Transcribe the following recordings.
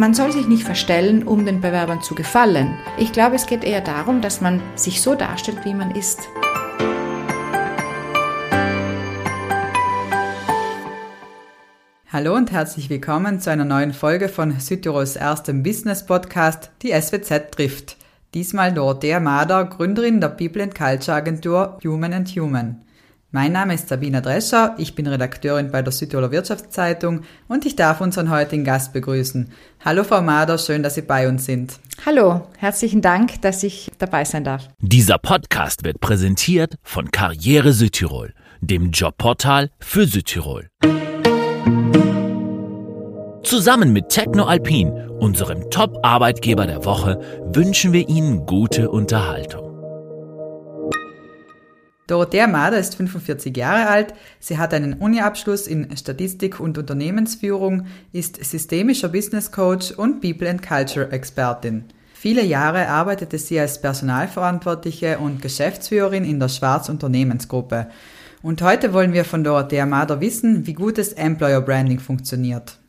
Man soll sich nicht verstellen, um den Bewerbern zu gefallen. Ich glaube, es geht eher darum, dass man sich so darstellt, wie man ist. Hallo und herzlich willkommen zu einer neuen Folge von Südtirols erstem Business Podcast, die SWZ trifft. Diesmal Dorothea Mader, Gründerin der People and Culture Agentur Human and Human. Mein Name ist Sabina Drescher, ich bin Redakteurin bei der Südtiroler Wirtschaftszeitung und ich darf unseren heutigen Gast begrüßen. Hallo Frau Mader, schön, dass Sie bei uns sind. Hallo, herzlichen Dank, dass ich dabei sein darf. Dieser Podcast wird präsentiert von Karriere Südtirol, dem Jobportal für Südtirol. Zusammen mit Techno Alpin, unserem Top-Arbeitgeber der Woche, wünschen wir Ihnen gute Unterhaltung. Dorothea Mader ist 45 Jahre alt. Sie hat einen Uni-Abschluss in Statistik und Unternehmensführung, ist systemischer Business Coach und People and Culture Expertin. Viele Jahre arbeitete sie als Personalverantwortliche und Geschäftsführerin in der Schwarz Unternehmensgruppe. Und heute wollen wir von Dorothea Mader wissen, wie gutes Employer Branding funktioniert.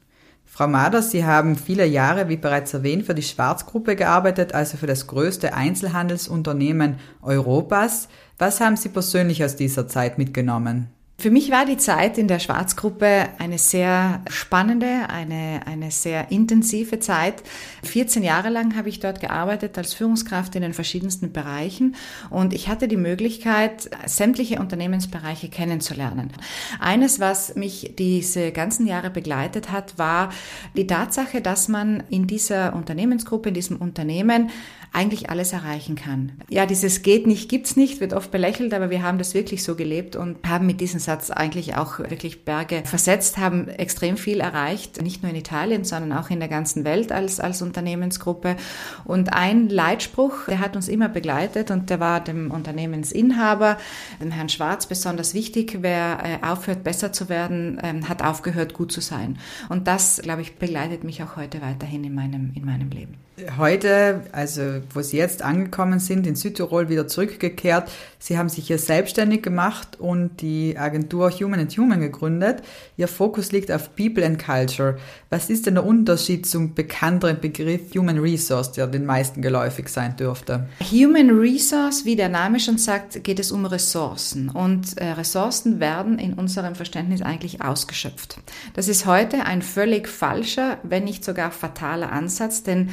Frau Mader, Sie haben viele Jahre, wie bereits erwähnt, für die Schwarzgruppe gearbeitet, also für das größte Einzelhandelsunternehmen Europas. Was haben Sie persönlich aus dieser Zeit mitgenommen? Für mich war die Zeit in der Schwarzgruppe eine sehr spannende, eine, eine sehr intensive Zeit. 14 Jahre lang habe ich dort gearbeitet als Führungskraft in den verschiedensten Bereichen und ich hatte die Möglichkeit, sämtliche Unternehmensbereiche kennenzulernen. Eines, was mich diese ganzen Jahre begleitet hat, war die Tatsache, dass man in dieser Unternehmensgruppe, in diesem Unternehmen eigentlich alles erreichen kann. Ja, dieses geht nicht, gibt's nicht, wird oft belächelt, aber wir haben das wirklich so gelebt und haben mit diesem Satz eigentlich auch wirklich Berge versetzt, haben extrem viel erreicht, nicht nur in Italien, sondern auch in der ganzen Welt als, als Unternehmensgruppe. Und ein Leitspruch, der hat uns immer begleitet und der war dem Unternehmensinhaber, dem Herrn Schwarz, besonders wichtig. Wer äh, aufhört, besser zu werden, ähm, hat aufgehört, gut zu sein. Und das, glaube ich, begleitet mich auch heute weiterhin in meinem, in meinem Leben. Heute, also wo Sie jetzt angekommen sind, in Südtirol wieder zurückgekehrt. Sie haben sich hier selbstständig gemacht und die Agentur Human and Human gegründet. Ihr Fokus liegt auf People and Culture. Was ist denn der Unterschied zum bekannteren Begriff Human Resource, der den meisten geläufig sein dürfte? Human Resource, wie der Name schon sagt, geht es um Ressourcen. Und äh, Ressourcen werden in unserem Verständnis eigentlich ausgeschöpft. Das ist heute ein völlig falscher, wenn nicht sogar fataler Ansatz, denn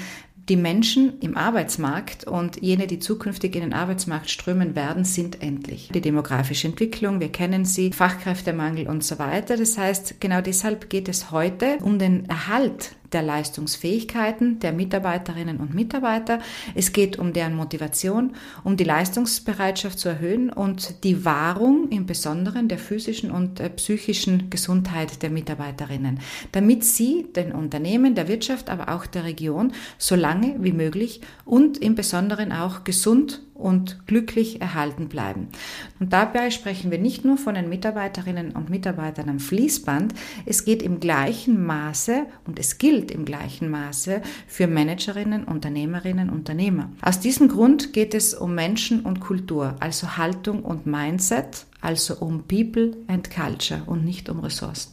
die Menschen im Arbeitsmarkt und jene, die zukünftig in den Arbeitsmarkt strömen werden, sind endlich. Die demografische Entwicklung, wir kennen sie, Fachkräftemangel und so weiter. Das heißt, genau deshalb geht es heute um den Erhalt der Leistungsfähigkeiten der Mitarbeiterinnen und Mitarbeiter. Es geht um deren Motivation, um die Leistungsbereitschaft zu erhöhen und die Wahrung im Besonderen der physischen und äh, psychischen Gesundheit der Mitarbeiterinnen, damit sie den Unternehmen, der Wirtschaft, aber auch der Region so lange wie möglich und im Besonderen auch gesund und glücklich erhalten bleiben. Und dabei sprechen wir nicht nur von den Mitarbeiterinnen und Mitarbeitern am Fließband, es geht im gleichen Maße und es gilt im gleichen Maße für Managerinnen, Unternehmerinnen, Unternehmer. Aus diesem Grund geht es um Menschen und Kultur, also Haltung und Mindset, also um People and Culture und nicht um Ressourcen.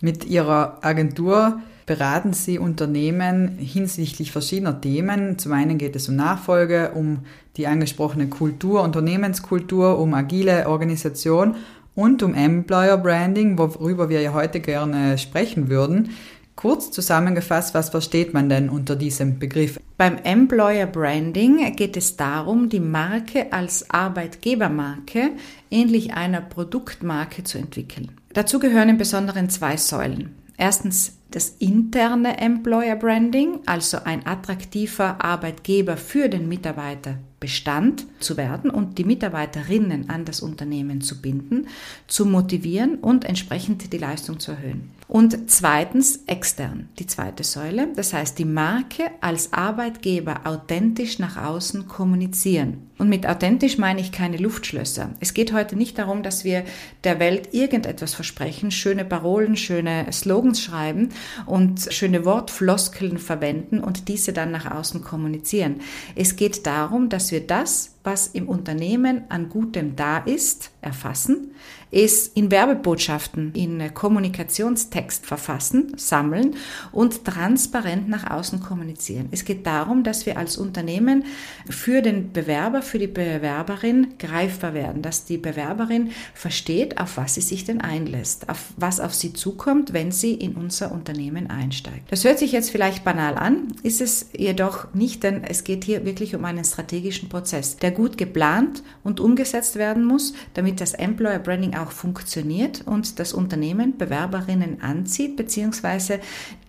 Mit Ihrer Agentur beraten Sie Unternehmen hinsichtlich verschiedener Themen. Zum einen geht es um Nachfolge, um die angesprochene Kultur, Unternehmenskultur, um agile Organisation und um Employer Branding, worüber wir ja heute gerne sprechen würden. Kurz zusammengefasst, was versteht man denn unter diesem Begriff? Beim Employer Branding geht es darum, die Marke als Arbeitgebermarke ähnlich einer Produktmarke zu entwickeln. Dazu gehören im Besonderen zwei Säulen. Erstens das interne Employer Branding, also ein attraktiver Arbeitgeber für den Mitarbeiter Bestand zu werden und die Mitarbeiterinnen an das Unternehmen zu binden, zu motivieren und entsprechend die Leistung zu erhöhen. Und zweitens extern, die zweite Säule, das heißt die Marke als Arbeitgeber authentisch nach außen kommunizieren. Und mit authentisch meine ich keine Luftschlösser. Es geht heute nicht darum, dass wir der Welt irgendetwas versprechen, schöne Parolen, schöne Slogans schreiben, und schöne Wortfloskeln verwenden und diese dann nach außen kommunizieren. Es geht darum, dass wir das, was im Unternehmen an Gutem da ist, erfassen, es in Werbebotschaften, in Kommunikationstext verfassen, sammeln und transparent nach außen kommunizieren. Es geht darum, dass wir als Unternehmen für den Bewerber, für die Bewerberin greifbar werden, dass die Bewerberin versteht, auf was sie sich denn einlässt, auf was auf sie zukommt, wenn sie in unser Unternehmen einsteigt. Das hört sich jetzt vielleicht banal an, ist es jedoch nicht, denn es geht hier wirklich um einen strategischen Prozess, der gut geplant und umgesetzt werden muss, damit das Employer Branding auch funktioniert und das Unternehmen Bewerberinnen anzieht, beziehungsweise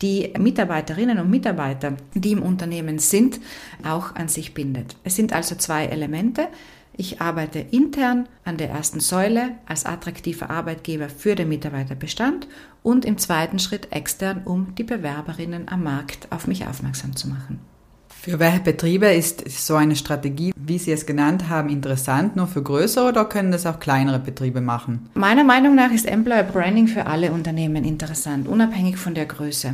die Mitarbeiterinnen und Mitarbeiter, die im Unternehmen sind, auch an sich bindet. Es sind also zwei Elemente. Ich arbeite intern an der ersten Säule als attraktiver Arbeitgeber für den Mitarbeiterbestand und im zweiten Schritt extern, um die Bewerberinnen am Markt auf mich aufmerksam zu machen. Für welche Betriebe ist so eine Strategie, wie Sie es genannt haben, interessant? Nur für größere oder können das auch kleinere Betriebe machen? Meiner Meinung nach ist Employer Branding für alle Unternehmen interessant, unabhängig von der Größe.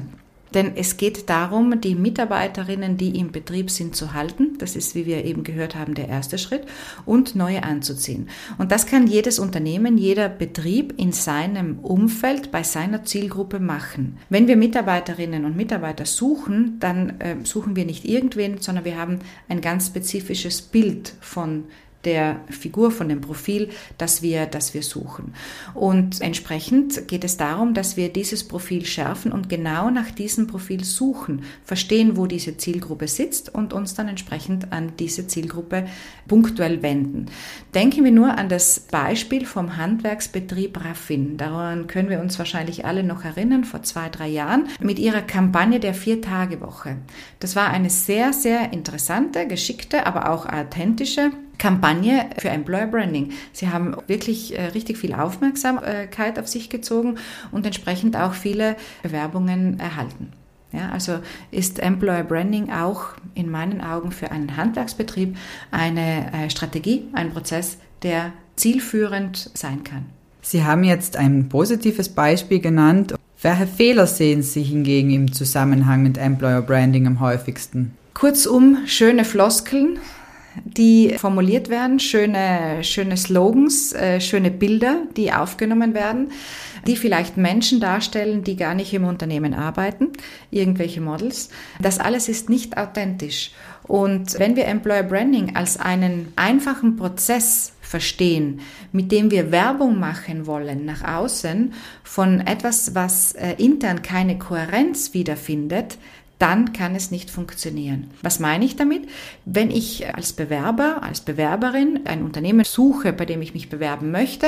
Denn es geht darum, die Mitarbeiterinnen, die im Betrieb sind, zu halten. Das ist, wie wir eben gehört haben, der erste Schritt. Und neue anzuziehen. Und das kann jedes Unternehmen, jeder Betrieb in seinem Umfeld, bei seiner Zielgruppe machen. Wenn wir Mitarbeiterinnen und Mitarbeiter suchen, dann äh, suchen wir nicht irgendwen, sondern wir haben ein ganz spezifisches Bild von der Figur, von dem Profil, das wir, das wir suchen. Und entsprechend geht es darum, dass wir dieses Profil schärfen und genau nach diesem Profil suchen, verstehen, wo diese Zielgruppe sitzt und uns dann entsprechend an diese Zielgruppe punktuell wenden. Denken wir nur an das Beispiel vom Handwerksbetrieb Raffin. Daran können wir uns wahrscheinlich alle noch erinnern, vor zwei, drei Jahren, mit ihrer Kampagne der Vier-Tage-Woche. Das war eine sehr, sehr interessante, geschickte, aber auch authentische Kampagne für Employer Branding. Sie haben wirklich äh, richtig viel Aufmerksamkeit auf sich gezogen und entsprechend auch viele Bewerbungen erhalten. Ja, also ist Employer Branding auch in meinen Augen für einen Handwerksbetrieb eine äh, Strategie, ein Prozess, der zielführend sein kann. Sie haben jetzt ein positives Beispiel genannt. Welche Fehler sehen Sie hingegen im Zusammenhang mit Employer Branding am häufigsten? Kurzum, schöne Floskeln, die formuliert werden, schöne, schöne Slogans, äh, schöne Bilder, die aufgenommen werden, die vielleicht Menschen darstellen, die gar nicht im Unternehmen arbeiten, irgendwelche Models. Das alles ist nicht authentisch. Und wenn wir Employer Branding als einen einfachen Prozess verstehen, mit dem wir Werbung machen wollen nach außen von etwas, was äh, intern keine Kohärenz wiederfindet, dann kann es nicht funktionieren. Was meine ich damit? Wenn ich als Bewerber, als Bewerberin ein Unternehmen suche, bei dem ich mich bewerben möchte,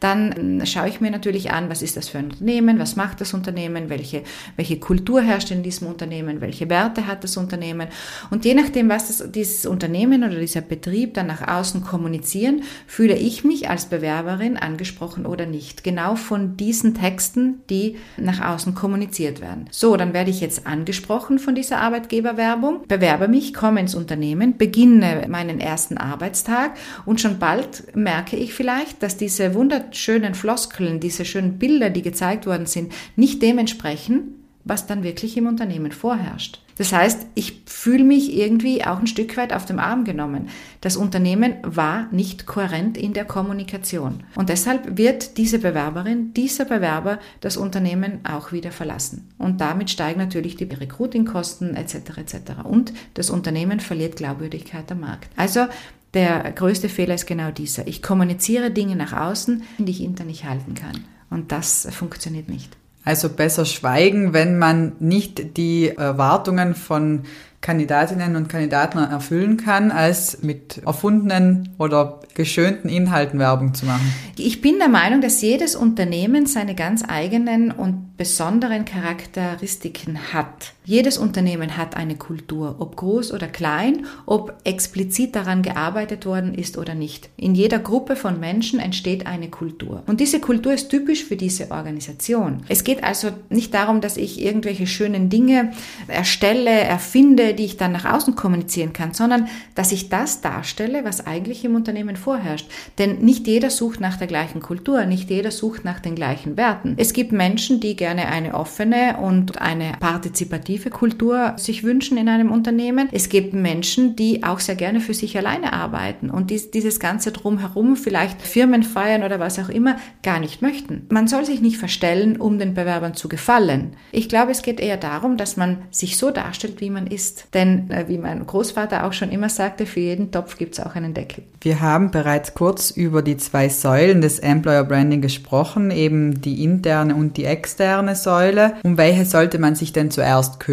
dann schaue ich mir natürlich an, was ist das für ein Unternehmen, was macht das Unternehmen, welche, welche Kultur herrscht in diesem Unternehmen, welche Werte hat das Unternehmen. Und je nachdem, was das, dieses Unternehmen oder dieser Betrieb dann nach außen kommunizieren, fühle ich mich als Bewerberin angesprochen oder nicht. Genau von diesen Texten, die nach außen kommuniziert werden. So, dann werde ich jetzt angesprochen Wochen von dieser Arbeitgeberwerbung, bewerbe mich, komme ins Unternehmen, beginne meinen ersten Arbeitstag und schon bald merke ich vielleicht, dass diese wunderschönen Floskeln, diese schönen Bilder, die gezeigt worden sind, nicht dementsprechend, was dann wirklich im Unternehmen vorherrscht. Das heißt, ich fühle mich irgendwie auch ein Stück weit auf dem Arm genommen. Das Unternehmen war nicht kohärent in der Kommunikation. Und deshalb wird diese Bewerberin, dieser Bewerber das Unternehmen auch wieder verlassen. Und damit steigen natürlich die Recruitingkosten etc. etc. Und das Unternehmen verliert Glaubwürdigkeit am Markt. Also der größte Fehler ist genau dieser. Ich kommuniziere Dinge nach außen, die ich intern nicht halten kann. Und das funktioniert nicht. Also besser schweigen, wenn man nicht die Erwartungen von Kandidatinnen und Kandidaten erfüllen kann, als mit erfundenen oder geschönten Inhalten Werbung zu machen. Ich bin der Meinung, dass jedes Unternehmen seine ganz eigenen und besonderen Charakteristiken hat. Jedes Unternehmen hat eine Kultur, ob groß oder klein, ob explizit daran gearbeitet worden ist oder nicht. In jeder Gruppe von Menschen entsteht eine Kultur. Und diese Kultur ist typisch für diese Organisation. Es geht also nicht darum, dass ich irgendwelche schönen Dinge erstelle, erfinde, die ich dann nach außen kommunizieren kann, sondern dass ich das darstelle, was eigentlich im Unternehmen vorherrscht. Denn nicht jeder sucht nach der gleichen Kultur, nicht jeder sucht nach den gleichen Werten. Es gibt Menschen, die gerne eine offene und eine partizipative Kultur sich wünschen in einem Unternehmen. Es gibt Menschen, die auch sehr gerne für sich alleine arbeiten und dieses ganze drumherum, vielleicht Firmen feiern oder was auch immer, gar nicht möchten. Man soll sich nicht verstellen, um den Bewerbern zu gefallen. Ich glaube, es geht eher darum, dass man sich so darstellt, wie man ist. Denn, äh, wie mein Großvater auch schon immer sagte, für jeden Topf gibt es auch einen Deckel. Wir haben bereits kurz über die zwei Säulen des Employer Branding gesprochen, eben die interne und die externe Säule. Um welche sollte man sich denn zuerst kümmern?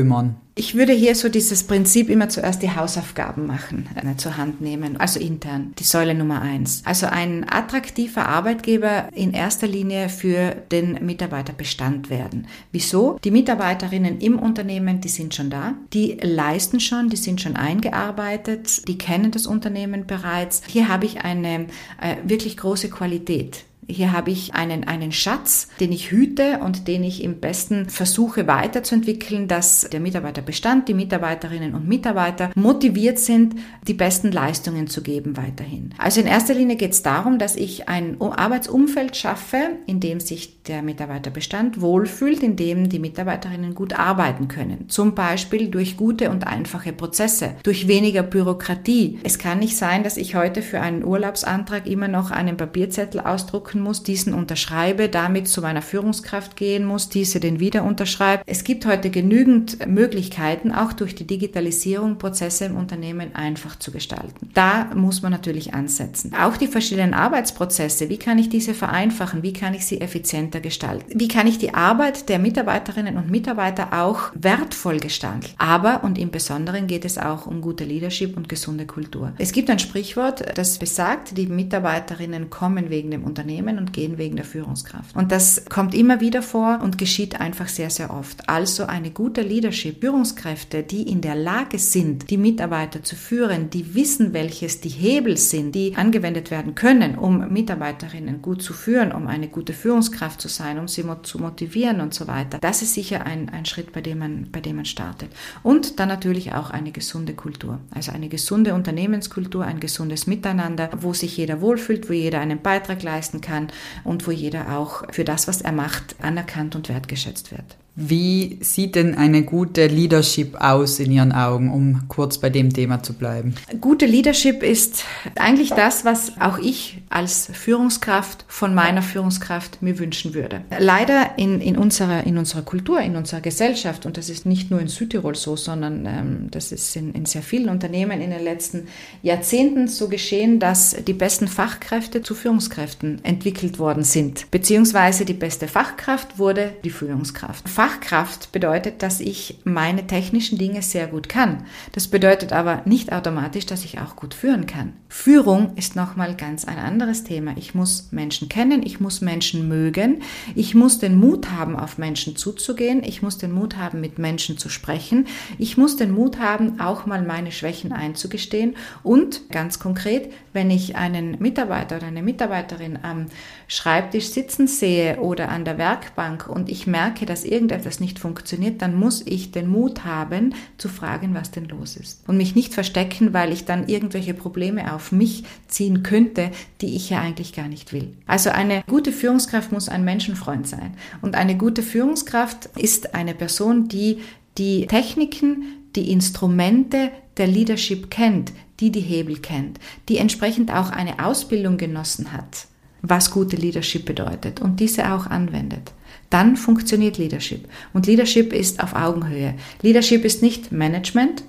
Ich würde hier so dieses Prinzip immer zuerst die Hausaufgaben machen, äh, zur Hand nehmen, also intern, die Säule Nummer eins. Also ein attraktiver Arbeitgeber in erster Linie für den Mitarbeiterbestand werden. Wieso? Die Mitarbeiterinnen im Unternehmen, die sind schon da, die leisten schon, die sind schon eingearbeitet, die kennen das Unternehmen bereits. Hier habe ich eine äh, wirklich große Qualität. Hier habe ich einen, einen Schatz, den ich hüte und den ich im besten versuche weiterzuentwickeln, dass der Mitarbeiterbestand, die Mitarbeiterinnen und Mitarbeiter motiviert sind, die besten Leistungen zu geben weiterhin. Also in erster Linie geht es darum, dass ich ein Arbeitsumfeld schaffe, in dem sich der Mitarbeiterbestand wohlfühlt, in dem die Mitarbeiterinnen gut arbeiten können. Zum Beispiel durch gute und einfache Prozesse, durch weniger Bürokratie. Es kann nicht sein, dass ich heute für einen Urlaubsantrag immer noch einen Papierzettel ausdrucke ausdrucken muss, diesen unterschreibe, damit zu meiner Führungskraft gehen muss, diese den wieder unterschreibt. Es gibt heute genügend Möglichkeiten, auch durch die Digitalisierung Prozesse im Unternehmen einfach zu gestalten. Da muss man natürlich ansetzen. Auch die verschiedenen Arbeitsprozesse, wie kann ich diese vereinfachen, wie kann ich sie effizienter gestalten, wie kann ich die Arbeit der Mitarbeiterinnen und Mitarbeiter auch wertvoll gestalten. Aber und im Besonderen geht es auch um gute Leadership und gesunde Kultur. Es gibt ein Sprichwort, das besagt, die Mitarbeiterinnen kommen wegen dem Unternehmen Unternehmen und gehen wegen der Führungskraft. Und das kommt immer wieder vor und geschieht einfach sehr, sehr oft. Also eine gute Leadership, Führungskräfte, die in der Lage sind, die Mitarbeiter zu führen, die wissen, welches die Hebel sind, die angewendet werden können, um Mitarbeiterinnen gut zu führen, um eine gute Führungskraft zu sein, um sie zu motivieren und so weiter. Das ist sicher ein, ein Schritt, bei dem, man, bei dem man startet. Und dann natürlich auch eine gesunde Kultur. Also eine gesunde Unternehmenskultur, ein gesundes Miteinander, wo sich jeder wohlfühlt, wo jeder einen Beitrag leisten kann kann und wo jeder auch für das, was er macht, anerkannt und wertgeschätzt wird. Wie sieht denn eine gute Leadership aus in Ihren Augen, um kurz bei dem Thema zu bleiben? Gute Leadership ist eigentlich das, was auch ich als Führungskraft von meiner Führungskraft mir wünschen würde. Leider in, in, unserer, in unserer Kultur, in unserer Gesellschaft, und das ist nicht nur in Südtirol so, sondern ähm, das ist in, in sehr vielen Unternehmen in den letzten Jahrzehnten so geschehen, dass die besten Fachkräfte zu Führungskräften entwickelt worden sind, beziehungsweise die beste Fachkraft wurde die Führungskraft. Fachkraft bedeutet, dass ich meine technischen Dinge sehr gut kann. Das bedeutet aber nicht automatisch, dass ich auch gut führen kann. Führung ist nochmal ganz ein anderes Thema. Ich muss Menschen kennen, ich muss Menschen mögen, ich muss den Mut haben, auf Menschen zuzugehen, ich muss den Mut haben, mit Menschen zu sprechen, ich muss den Mut haben, auch mal meine Schwächen einzugestehen und ganz konkret, wenn ich einen Mitarbeiter oder eine Mitarbeiterin am Schreibtisch sitzen sehe oder an der Werkbank und ich merke, dass irgendetwas nicht funktioniert, dann muss ich den Mut haben zu fragen, was denn los ist. Und mich nicht verstecken, weil ich dann irgendwelche Probleme auf mich ziehen könnte, die ich ja eigentlich gar nicht will. Also eine gute Führungskraft muss ein Menschenfreund sein. Und eine gute Führungskraft ist eine Person, die die Techniken, die Instrumente der Leadership kennt, die die Hebel kennt, die entsprechend auch eine Ausbildung genossen hat was gute Leadership bedeutet und diese auch anwendet. Dann funktioniert Leadership. Und Leadership ist auf Augenhöhe. Leadership ist nicht Management,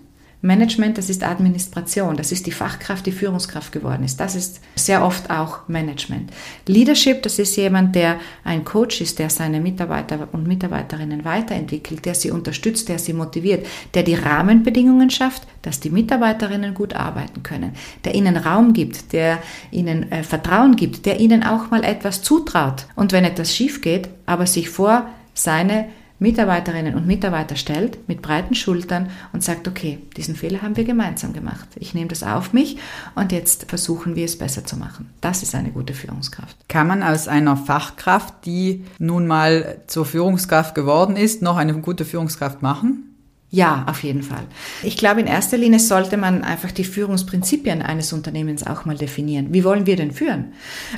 Management, das ist Administration, das ist die Fachkraft, die Führungskraft geworden ist. Das ist sehr oft auch Management. Leadership, das ist jemand, der ein Coach ist, der seine Mitarbeiter und Mitarbeiterinnen weiterentwickelt, der sie unterstützt, der sie motiviert, der die Rahmenbedingungen schafft, dass die Mitarbeiterinnen gut arbeiten können, der ihnen Raum gibt, der ihnen äh, Vertrauen gibt, der ihnen auch mal etwas zutraut. Und wenn etwas schief geht, aber sich vor seine Mitarbeiterinnen und Mitarbeiter stellt mit breiten Schultern und sagt, okay, diesen Fehler haben wir gemeinsam gemacht. Ich nehme das auf mich und jetzt versuchen wir es besser zu machen. Das ist eine gute Führungskraft. Kann man aus einer Fachkraft, die nun mal zur Führungskraft geworden ist, noch eine gute Führungskraft machen? Ja, auf jeden Fall. Ich glaube, in erster Linie sollte man einfach die Führungsprinzipien eines Unternehmens auch mal definieren. Wie wollen wir denn führen?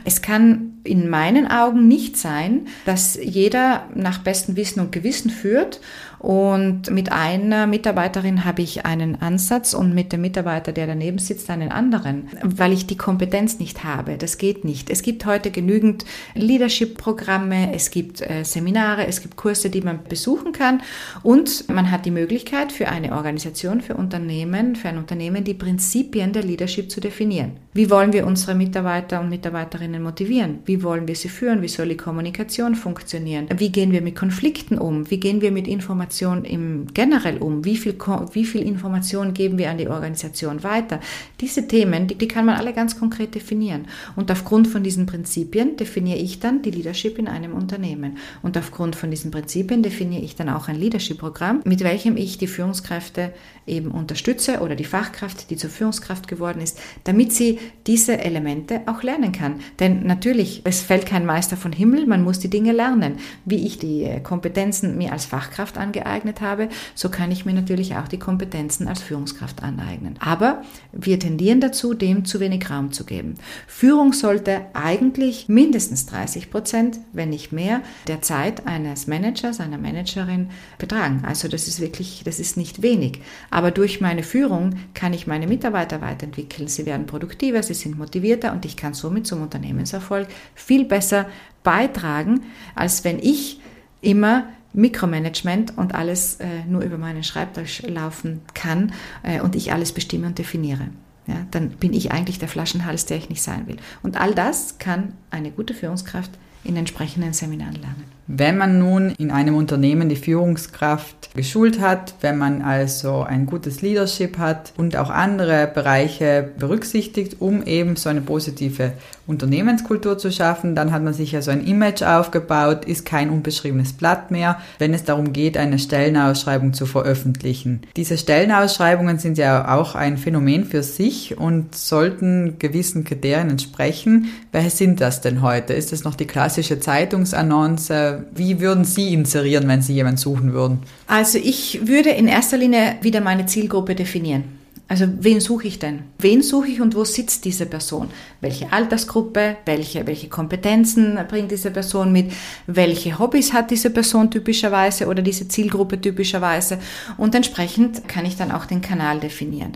Es kann in meinen Augen nicht sein, dass jeder nach bestem Wissen und Gewissen führt und mit einer Mitarbeiterin habe ich einen Ansatz und mit dem Mitarbeiter, der daneben sitzt, einen anderen, weil ich die Kompetenz nicht habe. Das geht nicht. Es gibt heute genügend Leadership-Programme, es gibt äh, Seminare, es gibt Kurse, die man besuchen kann und man hat die Möglichkeit für eine Organisation, für Unternehmen, für ein Unternehmen die Prinzipien der Leadership zu definieren. Wie wollen wir unsere Mitarbeiter und Mitarbeiterinnen motivieren? Wie wollen wir sie führen? Wie soll die Kommunikation funktionieren? Wie gehen wir mit Konflikten um? Wie gehen wir mit Informationen Information im generell um? Wie viel, wie viel Information geben wir an die Organisation weiter? Diese Themen, die, die kann man alle ganz konkret definieren. Und aufgrund von diesen Prinzipien definiere ich dann die Leadership in einem Unternehmen. Und aufgrund von diesen Prinzipien definiere ich dann auch ein Leadership-Programm, mit welchem ich die Führungskräfte eben unterstütze oder die Fachkraft, die zur Führungskraft geworden ist, damit sie diese Elemente auch lernen kann. Denn natürlich, es fällt kein Meister von Himmel, man muss die Dinge lernen. Wie ich die Kompetenzen mir als Fachkraft angeeignet angeeignet habe, so kann ich mir natürlich auch die Kompetenzen als Führungskraft aneignen. Aber wir tendieren dazu, dem zu wenig Raum zu geben. Führung sollte eigentlich mindestens 30 Prozent, wenn nicht mehr, der Zeit eines Managers, einer Managerin betragen. Also das ist wirklich, das ist nicht wenig. Aber durch meine Führung kann ich meine Mitarbeiter weiterentwickeln. Sie werden produktiver, sie sind motivierter und ich kann somit zum Unternehmenserfolg viel besser beitragen, als wenn ich immer Mikromanagement und alles äh, nur über meinen Schreibtisch laufen kann äh, und ich alles bestimme und definiere. Ja, dann bin ich eigentlich der Flaschenhals, der ich nicht sein will. Und all das kann eine gute Führungskraft in entsprechenden Seminaren lernen. Wenn man nun in einem Unternehmen die Führungskraft geschult hat, wenn man also ein gutes Leadership hat und auch andere Bereiche berücksichtigt, um eben so eine positive Unternehmenskultur zu schaffen, dann hat man sich also ein Image aufgebaut, ist kein unbeschriebenes Blatt mehr, wenn es darum geht, eine Stellenausschreibung zu veröffentlichen. Diese Stellenausschreibungen sind ja auch ein Phänomen für sich und sollten gewissen Kriterien entsprechen. Welche sind das denn heute? Ist es noch die klassische Zeitungsannonce? wie würden Sie inserieren, wenn Sie jemanden suchen würden? Also ich würde in erster Linie wieder meine Zielgruppe definieren. Also wen suche ich denn? Wen suche ich und wo sitzt diese Person? Welche Altersgruppe? Welche, welche Kompetenzen bringt diese Person mit? Welche Hobbys hat diese Person typischerweise oder diese Zielgruppe typischerweise? Und entsprechend kann ich dann auch den Kanal definieren.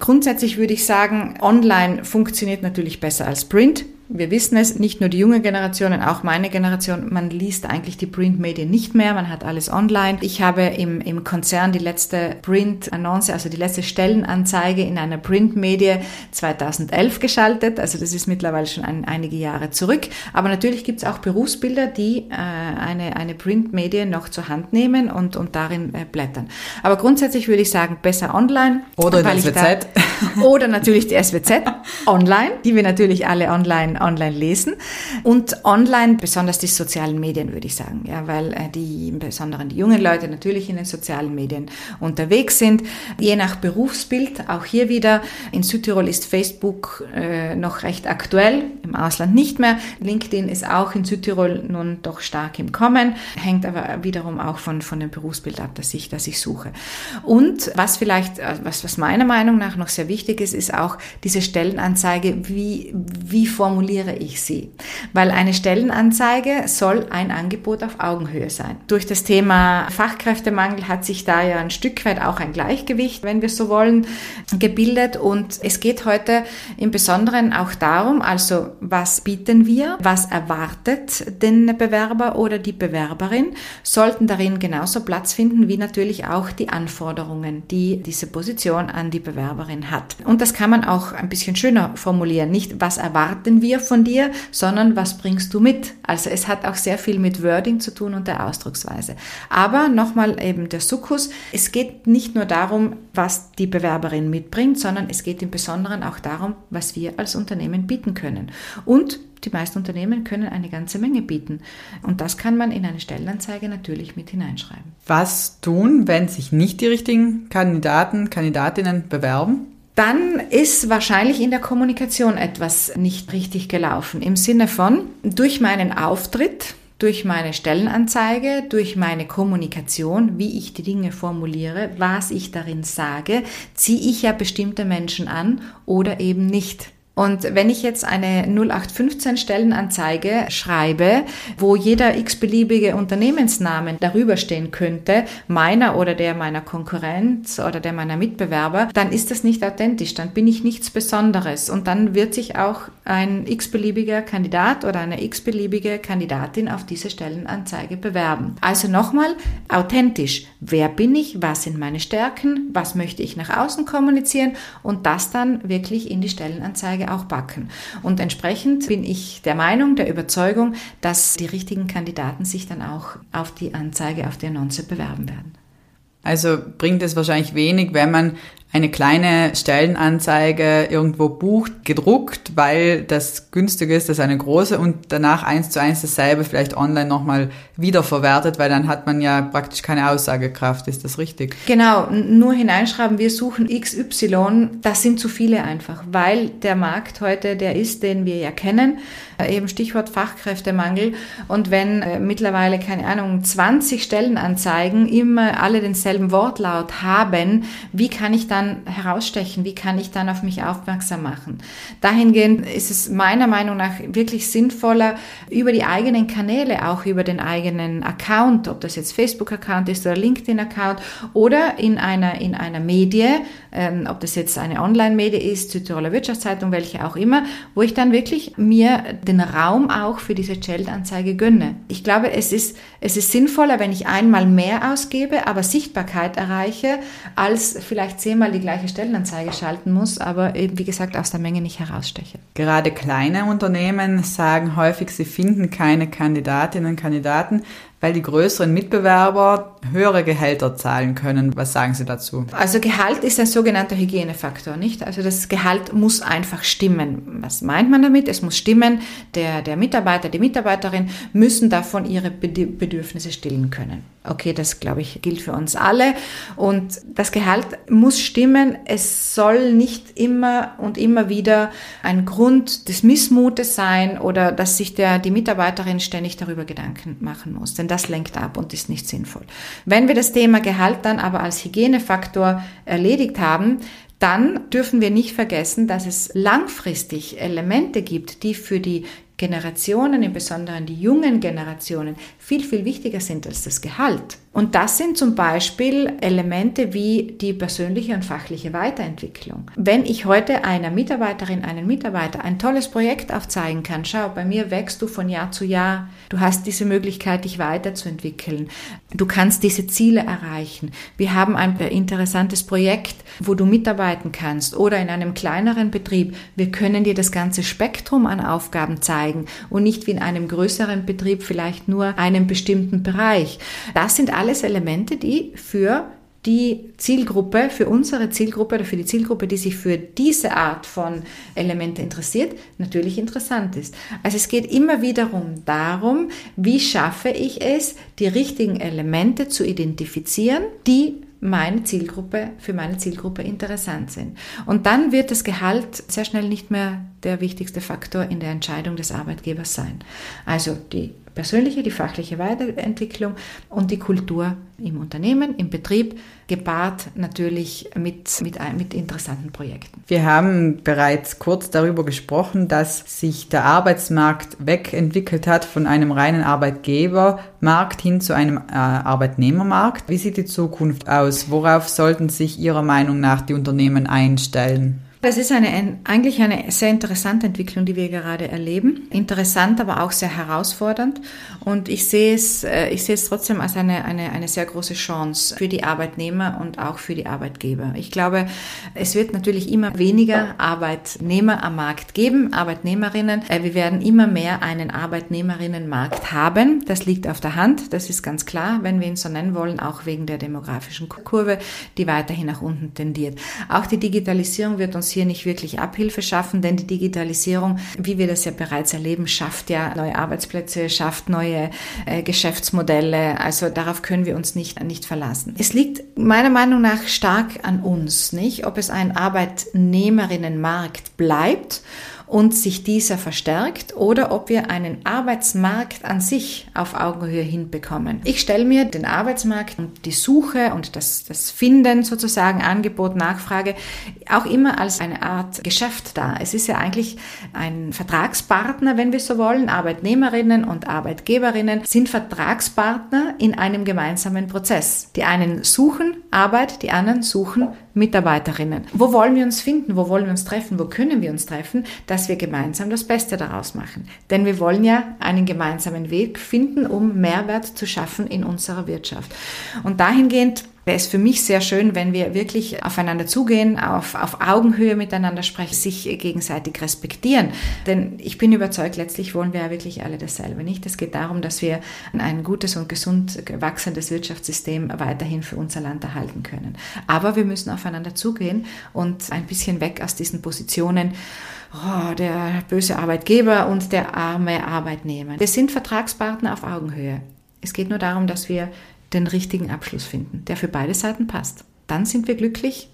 Grundsätzlich würde ich sagen, online funktioniert natürlich besser als Print wir wissen es, nicht nur die junge Generation, auch meine Generation, man liest eigentlich die Printmedien nicht mehr, man hat alles online. Ich habe im, im Konzern die letzte Print-Annonce, also die letzte Stellenanzeige in einer Printmedie 2011 geschaltet, also das ist mittlerweile schon ein, einige Jahre zurück. Aber natürlich gibt es auch Berufsbilder, die äh, eine, eine Printmedie noch zur Hand nehmen und, und darin äh, blättern. Aber grundsätzlich würde ich sagen, besser online. Oder die SWZ. Da, oder natürlich die SWZ online, die wir natürlich alle online online lesen und online besonders die sozialen Medien, würde ich sagen, ja, weil äh, die im Besonderen die jungen Leute natürlich in den sozialen Medien unterwegs sind. Je nach Berufsbild, auch hier wieder, in Südtirol ist Facebook äh, noch recht aktuell, im Ausland nicht mehr. LinkedIn ist auch in Südtirol nun doch stark im Kommen, hängt aber wiederum auch von, von dem Berufsbild ab, das ich, das ich suche. Und was vielleicht, äh, was, was meiner Meinung nach noch sehr wichtig ist, ist auch diese Stellenanzeige, wie, wie formuliert formuliere ich sie? Weil eine Stellenanzeige soll ein Angebot auf Augenhöhe sein. Durch das Thema Fachkräftemangel hat sich da ja ein Stück weit auch ein Gleichgewicht, wenn wir so wollen, gebildet. Und es geht heute im Besonderen auch darum, also was bieten wir, was erwartet den Bewerber oder die Bewerberin, sollten darin genauso Platz finden wie natürlich auch die Anforderungen, die diese Position an die Bewerberin hat. Und das kann man auch ein bisschen schöner formulieren. Nicht, was erwarten wir von dir, sondern was bringst du mit? Also es hat auch sehr viel mit Wording zu tun und der Ausdrucksweise. Aber nochmal eben der Sukkus, es geht nicht nur darum, was die Bewerberin mitbringt, sondern es geht im Besonderen auch darum, was wir als Unternehmen bieten können. Und die meisten Unternehmen können eine ganze Menge bieten. Und das kann man in eine Stellenanzeige natürlich mit hineinschreiben. Was tun, wenn sich nicht die richtigen Kandidaten, Kandidatinnen bewerben? Dann ist wahrscheinlich in der Kommunikation etwas nicht richtig gelaufen. Im Sinne von, durch meinen Auftritt durch meine Stellenanzeige, durch meine Kommunikation, wie ich die Dinge formuliere, was ich darin sage, ziehe ich ja bestimmte Menschen an oder eben nicht. Und wenn ich jetzt eine 0815 Stellenanzeige schreibe, wo jeder x-beliebige Unternehmensnamen darüber stehen könnte, meiner oder der meiner Konkurrenz oder der meiner Mitbewerber, dann ist das nicht authentisch, dann bin ich nichts Besonderes und dann wird sich auch ein x-beliebiger Kandidat oder eine x-beliebige Kandidatin auf diese Stellenanzeige bewerben. Also nochmal, authentisch. Wer bin ich? Was sind meine Stärken? Was möchte ich nach außen kommunizieren? Und das dann wirklich in die Stellenanzeige auch backen. Und entsprechend bin ich der Meinung, der Überzeugung, dass die richtigen Kandidaten sich dann auch auf die Anzeige, auf die Annonce bewerben werden. Also bringt es wahrscheinlich wenig, wenn man eine kleine Stellenanzeige irgendwo bucht, gedruckt, weil das günstig ist, ist eine große und danach eins zu eins dasselbe vielleicht online nochmal wiederverwertet, weil dann hat man ja praktisch keine Aussagekraft. Ist das richtig? Genau, nur hineinschreiben, wir suchen XY, das sind zu viele einfach, weil der Markt heute der ist, den wir ja kennen, äh, eben Stichwort Fachkräftemangel und wenn äh, mittlerweile, keine Ahnung, 20 Stellenanzeigen immer alle denselben Wortlaut haben, wie kann ich dann dann herausstechen? Wie kann ich dann auf mich aufmerksam machen? Dahingehend ist es meiner Meinung nach wirklich sinnvoller, über die eigenen Kanäle, auch über den eigenen Account, ob das jetzt Facebook-Account ist oder LinkedIn-Account oder in einer, in einer Medie, ähm, ob das jetzt eine Online-Medie ist, Südtiroler Wirtschaftszeitung, welche auch immer, wo ich dann wirklich mir den Raum auch für diese Stellenanzeige gönne. Ich glaube, es ist, es ist sinnvoller, wenn ich einmal mehr ausgebe, aber Sichtbarkeit erreiche, als vielleicht zehnmal die gleiche Stellenanzeige schalten muss, aber eben, wie gesagt, aus der Menge nicht heraussteche. Gerade kleine Unternehmen sagen häufig, sie finden keine Kandidatinnen und Kandidaten, weil die größeren Mitbewerber höhere Gehälter zahlen können. Was sagen Sie dazu? Also Gehalt ist ein sogenannter Hygienefaktor, nicht? Also das Gehalt muss einfach stimmen. Was meint man damit? Es muss stimmen. Der, der Mitarbeiter, die Mitarbeiterin müssen davon ihre Bedürfnisse stillen können. Okay, das glaube ich gilt für uns alle. Und das Gehalt muss stimmen. Es soll nicht immer und immer wieder ein Grund des Missmutes sein oder dass sich der, die Mitarbeiterin ständig darüber Gedanken machen muss. Denn das lenkt ab und ist nicht sinnvoll. Wenn wir das Thema Gehalt dann aber als Hygienefaktor erledigt haben, dann dürfen wir nicht vergessen, dass es langfristig Elemente gibt, die für die Generationen, im Besonderen die jungen Generationen, viel, viel wichtiger sind als das Gehalt. Und das sind zum Beispiel Elemente wie die persönliche und fachliche Weiterentwicklung. Wenn ich heute einer Mitarbeiterin, einen Mitarbeiter ein tolles Projekt aufzeigen kann, schau, bei mir wächst du von Jahr zu Jahr, du hast diese Möglichkeit, dich weiterzuentwickeln, du kannst diese Ziele erreichen. Wir haben ein interessantes Projekt, wo du mitarbeiten kannst oder in einem kleineren Betrieb. Wir können dir das ganze Spektrum an Aufgaben zeigen und nicht wie in einem größeren Betrieb vielleicht nur einen bestimmten Bereich. Das sind alles Elemente, die für die Zielgruppe, für unsere Zielgruppe oder für die Zielgruppe, die sich für diese Art von Elemente interessiert, natürlich interessant ist. Also es geht immer wiederum darum, wie schaffe ich es, die richtigen Elemente zu identifizieren, die meine Zielgruppe, für meine Zielgruppe interessant sind. Und dann wird das Gehalt sehr schnell nicht mehr der wichtigste Faktor in der Entscheidung des Arbeitgebers sein. Also die persönliche, die fachliche Weiterentwicklung und die Kultur im Unternehmen, im Betrieb, gepaart natürlich mit, mit, mit interessanten Projekten. Wir haben bereits kurz darüber gesprochen, dass sich der Arbeitsmarkt wegentwickelt hat von einem reinen Arbeitgebermarkt hin zu einem äh, Arbeitnehmermarkt. Wie sieht die Zukunft aus? Worauf sollten sich Ihrer Meinung nach die Unternehmen einstellen? Das ist eine, eigentlich eine sehr interessante Entwicklung, die wir gerade erleben. Interessant, aber auch sehr herausfordernd. Und ich sehe es, äh, ich sehe es trotzdem als eine, eine, eine sehr große Chance für die Arbeitnehmer und auch für die Arbeitgeber. Ich glaube, es wird natürlich immer weniger Arbeitnehmer am Markt geben, Arbeitnehmerinnen. Äh, wir werden immer mehr einen Arbeitnehmerinnenmarkt haben. Das liegt auf der Hand. Das ist ganz klar, wenn wir ihn so nennen wollen, auch wegen der demografischen Kurve, die weiterhin nach unten tendiert. Auch die Digitalisierung wird uns uns hier nicht wirklich Abhilfe schaffen, denn die Digitalisierung, wie wir das ja bereits erleben, schafft ja neue Arbeitsplätze, schafft neue äh, Geschäftsmodelle. Also darauf können wir uns nicht, nicht verlassen. Es liegt meiner Meinung nach stark an uns, nicht? Ob es ein Arbeitnehmerinnenmarkt bleibt und sich dieser verstärkt oder ob wir einen Arbeitsmarkt an sich auf Augenhöhe hinbekommen. Ich stelle mir den Arbeitsmarkt und die Suche und das, das Finden sozusagen, Angebot, Nachfrage, auch immer als eine Art Geschäft dar. Es ist ja eigentlich ein Vertragspartner, wenn wir so wollen. Arbeitnehmerinnen und Arbeitgeberinnen sind Vertragspartner in einem gemeinsamen Prozess. Die einen suchen Arbeit, die anderen suchen Mitarbeiterinnen. Wo wollen wir uns finden? Wo wollen wir uns treffen? Wo können wir uns treffen? Dass wir gemeinsam das Beste daraus machen. Denn wir wollen ja einen gemeinsamen Weg finden, um Mehrwert zu schaffen in unserer Wirtschaft. Und dahingehend wäre es für mich sehr schön, wenn wir wirklich aufeinander zugehen, auf, auf Augenhöhe miteinander sprechen, sich gegenseitig respektieren. Denn ich bin überzeugt, letztlich wollen wir ja wirklich alle dasselbe, nicht? Es geht darum, dass wir ein gutes und gesund wachsendes Wirtschaftssystem weiterhin für unser Land erhalten können. Aber wir müssen aufeinander zugehen und ein bisschen weg aus diesen Positionen, oh, der böse Arbeitgeber und der arme Arbeitnehmer. Wir sind Vertragspartner auf Augenhöhe. Es geht nur darum, dass wir den richtigen Abschluss finden, der für beide Seiten passt. Dann sind wir glücklich,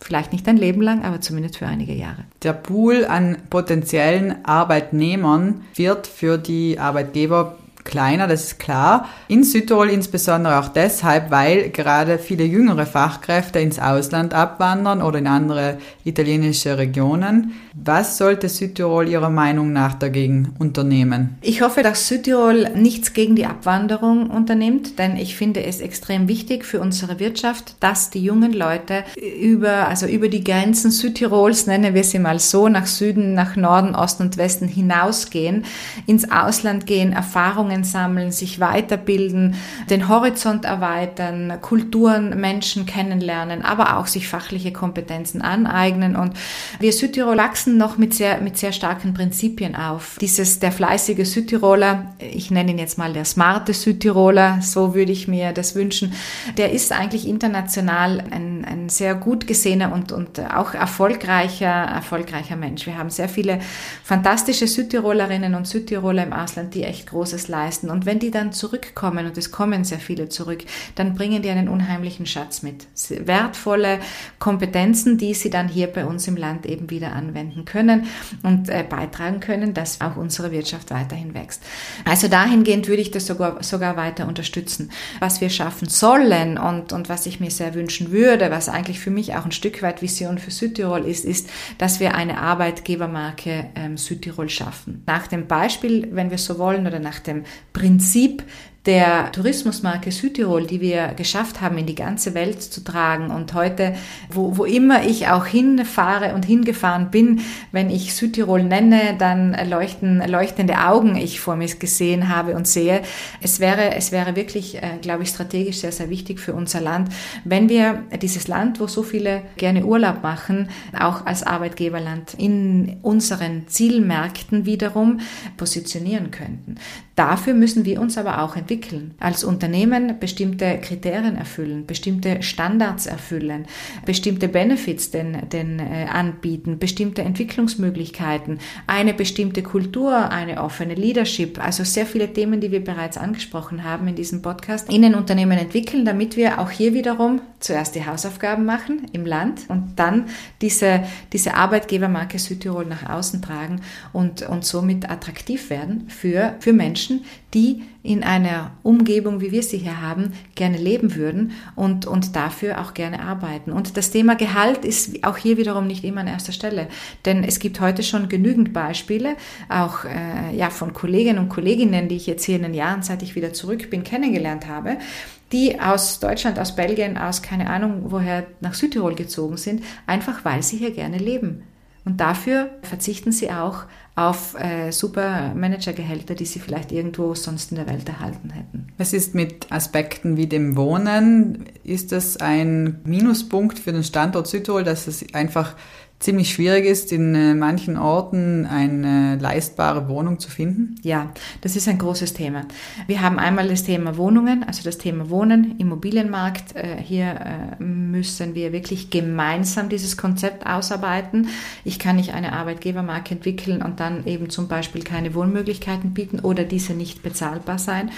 vielleicht nicht ein Leben lang, aber zumindest für einige Jahre. Der Pool an potenziellen Arbeitnehmern wird für die Arbeitgeber kleiner, das ist klar. In Südtirol insbesondere auch deshalb, weil gerade viele jüngere Fachkräfte ins Ausland abwandern oder in andere italienische Regionen. Was sollte Südtirol Ihrer Meinung nach dagegen unternehmen? Ich hoffe, dass Südtirol nichts gegen die Abwanderung unternimmt, denn ich finde es extrem wichtig für unsere Wirtschaft, dass die jungen Leute über, also über die Grenzen Südtirols, nennen wir sie mal so, nach Süden, nach Norden, Osten und Westen hinausgehen, ins Ausland gehen, Erfahrungen Erfahrungen sammeln, sich weiterbilden, den Horizont erweitern, Kulturen, Menschen kennenlernen, aber auch sich fachliche Kompetenzen aneignen. Und wir Südtirol wachsen noch mit sehr, mit sehr starken Prinzipien auf. Dieses, der fleißige Südtiroler, ich nenne ihn jetzt mal der smarte Südtiroler, so würde ich mir das wünschen, der ist eigentlich international ein, ein sehr gut gesehener und, und auch erfolgreicher, erfolgreicher Mensch. Wir haben sehr viele fantastische Südtirolerinnen und Südtiroler im Ausland, die echt Großes leisten leisten. Und wenn die dann zurückkommen, und es kommen sehr viele zurück, dann bringen die einen unheimlichen Schatz mit. Wertvolle Kompetenzen, die sie dann hier bei uns im Land eben wieder anwenden können und äh, beitragen können, dass auch unsere Wirtschaft weiterhin wächst. Also dahingehend würde ich das sogar, sogar weiter unterstützen. Was wir schaffen sollen und, und was ich mir sehr wünschen würde, was eigentlich für mich auch ein Stück weit Vision für Südtirol ist, ist, dass wir eine Arbeitgebermarke ähm, Südtirol schaffen. Nach dem Beispiel, wenn wir so wollen, oder nach dem Prinzip der Tourismusmarke Südtirol, die wir geschafft haben, in die ganze Welt zu tragen. Und heute, wo, wo immer ich auch hinfahre und hingefahren bin, wenn ich Südtirol nenne, dann leuchten leuchtende Augen ich vor mir gesehen habe und sehe. Es wäre, es wäre wirklich, äh, glaube ich, strategisch sehr, sehr wichtig für unser Land, wenn wir dieses Land, wo so viele gerne Urlaub machen, auch als Arbeitgeberland in unseren Zielmärkten wiederum positionieren könnten. Dafür müssen wir uns aber auch entwickeln. Als Unternehmen bestimmte Kriterien erfüllen, bestimmte Standards erfüllen, bestimmte Benefits denn, denn äh, anbieten, bestimmte Entwicklungsmöglichkeiten, eine bestimmte Kultur, eine offene Leadership, also sehr viele Themen, die wir bereits angesprochen haben in diesem Podcast, in den Unternehmen entwickeln, damit wir auch hier wiederum zuerst die Hausaufgaben machen im Land und dann diese, diese Arbeitgebermarke Südtirol nach außen tragen und, und somit attraktiv werden für, für Menschen, Menschen, die in einer Umgebung, wie wir sie hier haben, gerne leben würden und, und dafür auch gerne arbeiten. Und das Thema Gehalt ist auch hier wiederum nicht immer an erster Stelle, denn es gibt heute schon genügend Beispiele, auch äh, ja, von Kolleginnen und Kolleginnen, die ich jetzt hier in den Jahren, seit ich wieder zurück bin, kennengelernt habe, die aus Deutschland, aus Belgien, aus keine Ahnung woher nach Südtirol gezogen sind, einfach weil sie hier gerne leben. Und dafür verzichten sie auch auf äh, super Managergehälter, die sie vielleicht irgendwo sonst in der Welt erhalten hätten. Was ist mit Aspekten wie dem Wohnen? Ist das ein Minuspunkt für den Standort Südtirol, dass es einfach ziemlich schwierig ist, in äh, manchen Orten eine leistbare Wohnung zu finden? Ja, das ist ein großes Thema. Wir haben einmal das Thema Wohnungen, also das Thema Wohnen, Immobilienmarkt. Äh, hier äh, müssen wir wirklich gemeinsam dieses Konzept ausarbeiten. Ich kann nicht eine Arbeitgebermarke entwickeln und dann eben zum Beispiel keine Wohnmöglichkeiten bieten oder diese nicht bezahlbar sein.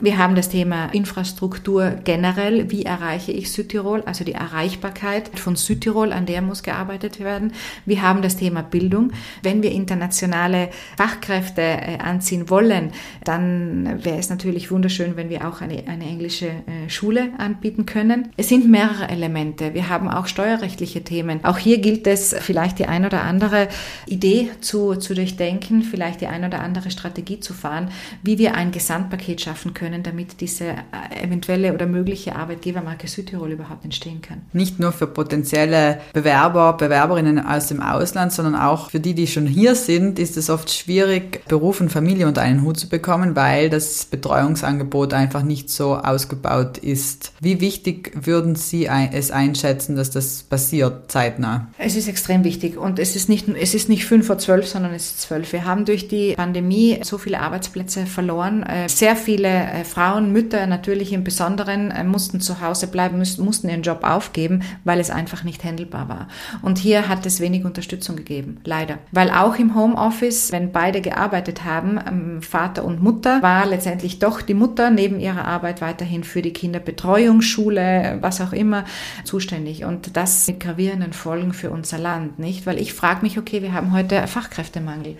Wir haben das Thema Infrastruktur generell. Wie erreiche ich Südtirol? Also die Erreichbarkeit von Südtirol, an der muss gearbeitet werden. Wir haben das Thema Bildung. Wenn wir internationale Fachkräfte äh, anziehen wollen, dann wäre es natürlich wunderschön, wenn wir auch eine, eine englische äh, Schule anbieten können. Es sind mehrere Elemente. Wir haben auch steuerrechtliche Themen. Auch hier gilt es, vielleicht die ein oder andere Idee zu, zu durchdenken, vielleicht die ein oder andere Strategie zu fahren, wie wir ein Gesamtpaket schaffen können, damit diese äh, eventuelle oder mögliche Arbeitgebermarke Südtirol überhaupt entstehen kann. Nicht nur für potenzielle Bewerber, Bewerberinnen aus dem Ausland, sondern auch für die, die schon hier sind, ist es oft schwierig, Beruf und Familie unter einen Hut zu bekommen, weil das Betreuungsangebot einfach nicht so ausgebaut ist. Wie wichtig würden Sie es einschätzen, dass das passiert zeitnah? Es ist extrem wichtig und es ist nicht, es ist nicht fünf vor zwölf, sondern es ist zwölf. Wir haben durch die Pandemie so viele Arbeitsplätze verloren. Äh, sehr viele äh, Frauen, Mütter natürlich im Besonderen äh, mussten zu Hause bleiben, mussten ihren Job aufgeben, weil es einfach nicht handelbar war. Und hier hat es wenig Unterstützung gegeben, leider. Weil auch im Homeoffice, wenn beide gearbeitet haben, ähm, Vater und Mutter, war letztendlich doch die Mutter neben ihrer Arbeit weiterhin für die Kinderbetreuung, Schule, was auch immer, zuständig. Und das mit gravierenden Folgen für unser Land, nicht? Weil ich frage mich, okay, wir haben heute Fachkräftemangel.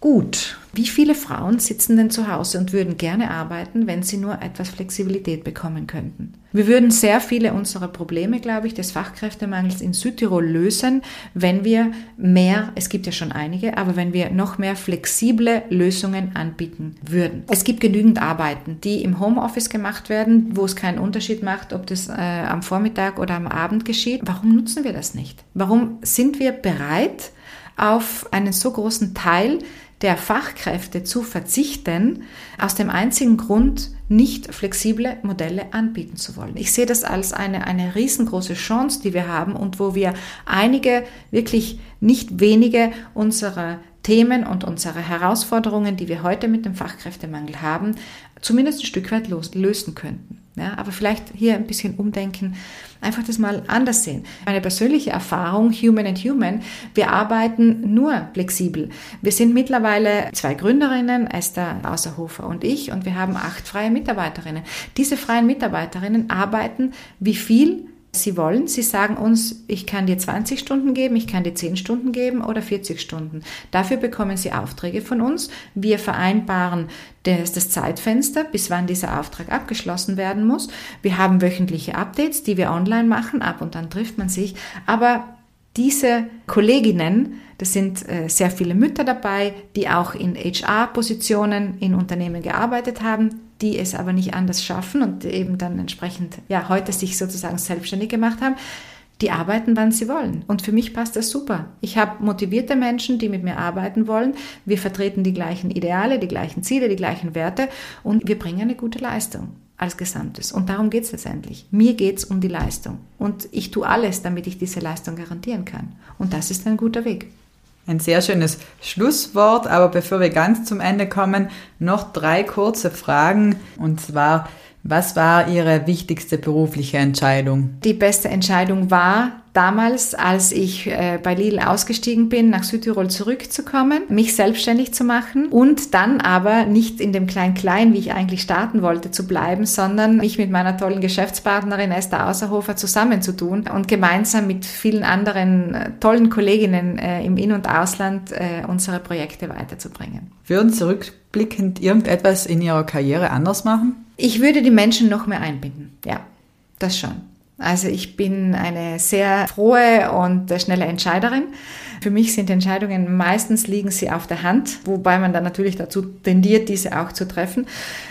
Gut, wie viele Frauen sitzen denn zu Hause und würden gerne arbeiten, wenn sie nur etwas Flexibilität bekommen könnten? Wir würden sehr viele unserer Probleme, glaube ich, des Fachkräftemangels in Südtirol lösen, wenn wir mehr, es gibt ja schon einige, aber wenn wir noch mehr flexible Lösungen anbieten würden. Es gibt genügend Arbeiten, die im Homeoffice gemacht werden, wo es keinen Unterschied macht, ob das äh, am Vormittag oder am Abend geschieht. Warum nutzen wir das nicht? Warum sind wir bereit, auf einen so großen Teil der Fachkräfte zu verzichten, aus dem einzigen Grund, nicht flexible Modelle anbieten zu wollen. Ich sehe das als eine, eine riesengroße Chance, die wir haben und wo wir einige, wirklich nicht wenige unserer Themen und unsere Herausforderungen, die wir heute mit dem Fachkräftemangel haben, zumindest ein Stück weit lösen könnten. Ja, aber vielleicht hier ein bisschen umdenken, einfach das mal anders sehen. Meine persönliche Erfahrung, Human and Human, wir arbeiten nur flexibel. Wir sind mittlerweile zwei Gründerinnen, Esther Außerhofer und ich, und wir haben acht freie Mitarbeiterinnen. Diese freien Mitarbeiterinnen arbeiten wie viel Sie wollen. Sie sagen uns, ich kann dir 20 Stunden geben, ich kann dir 10 Stunden geben oder 40 Stunden. Dafür bekommen Sie Aufträge von uns. Wir vereinbaren das, das Zeitfenster, bis wann dieser Auftrag abgeschlossen werden muss. Wir haben wöchentliche Updates, die wir online machen. Ab und an trifft man sich. Aber diese Kolleginnen, das sind äh, sehr viele Mütter dabei, die auch in HR-Positionen in Unternehmen gearbeitet haben, die es aber nicht anders schaffen und eben dann entsprechend, ja, heute sich sozusagen selbstständig gemacht haben, die arbeiten, wann sie wollen. Und für mich passt das super. Ich habe motivierte Menschen, die mit mir arbeiten wollen. Wir vertreten die gleichen Ideale, die gleichen Ziele, die gleichen Werte und wir bringen eine gute Leistung als Gesamtes. Und darum geht es letztendlich. Mir geht es um die Leistung. Und ich tue alles, damit ich diese Leistung garantieren kann. Und das ist ein guter Weg. Ein sehr schönes Schlusswort, aber bevor wir ganz zum Ende kommen, noch drei kurze Fragen. Und zwar, was war Ihre wichtigste berufliche Entscheidung? Die beste Entscheidung war, damals, als ich äh, bei Lidl ausgestiegen bin, nach Südtirol zurückzukommen, mich selbstständig zu machen und dann aber nicht in dem Klein-Klein, wie ich eigentlich starten wollte, zu bleiben, sondern mich mit meiner tollen Geschäftspartnerin Esther Außerhofer zusammenzutun und gemeinsam mit vielen anderen äh, tollen Kolleginnen äh, im In- und Ausland äh, unsere Projekte weiterzubringen. Würden Sie rückblickend irgendetwas in Ihrer Karriere anders machen? Ich würde die Menschen noch mehr einbinden, ja, das schon. Also ich bin eine sehr frohe und schnelle Entscheiderin. Für mich sind Entscheidungen meistens liegen sie auf der Hand, wobei man dann natürlich dazu tendiert, diese auch zu treffen.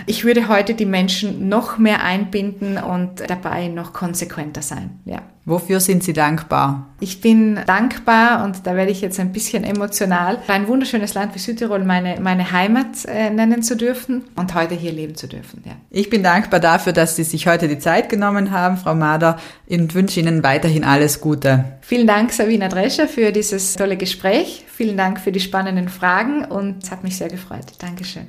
Ich würde heute die Menschen noch mehr einbinden und dabei noch konsequenter sein. Ja. Wofür sind Sie dankbar? Ich bin dankbar und da werde ich jetzt ein bisschen emotional, ein wunderschönes Land wie Südtirol meine, meine Heimat äh, nennen zu dürfen und heute hier leben zu dürfen. Ja. Ich bin dankbar dafür, dass Sie sich heute die Zeit genommen haben, Frau Mader, und wünsche Ihnen weiterhin alles Gute. Vielen Dank, Sabina Drescher, für dieses tolle Gespräch. Vielen Dank für die spannenden Fragen und es hat mich sehr gefreut. Dankeschön.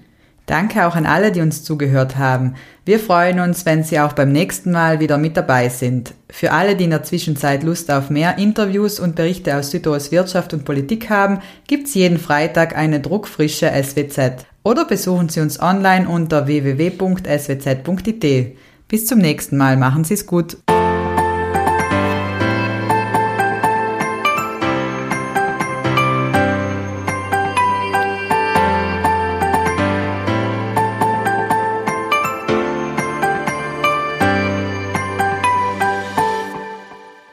Danke auch an alle, die uns zugehört haben. Wir freuen uns, wenn Sie auch beim nächsten Mal wieder mit dabei sind. Für alle, die in der Zwischenzeit Lust auf mehr Interviews und Berichte aus Südtirol's Wirtschaft und Politik haben, gibt's jeden Freitag eine druckfrische SWZ. Oder besuchen Sie uns online unter www.swz.it. Bis zum nächsten Mal, machen Sie es gut.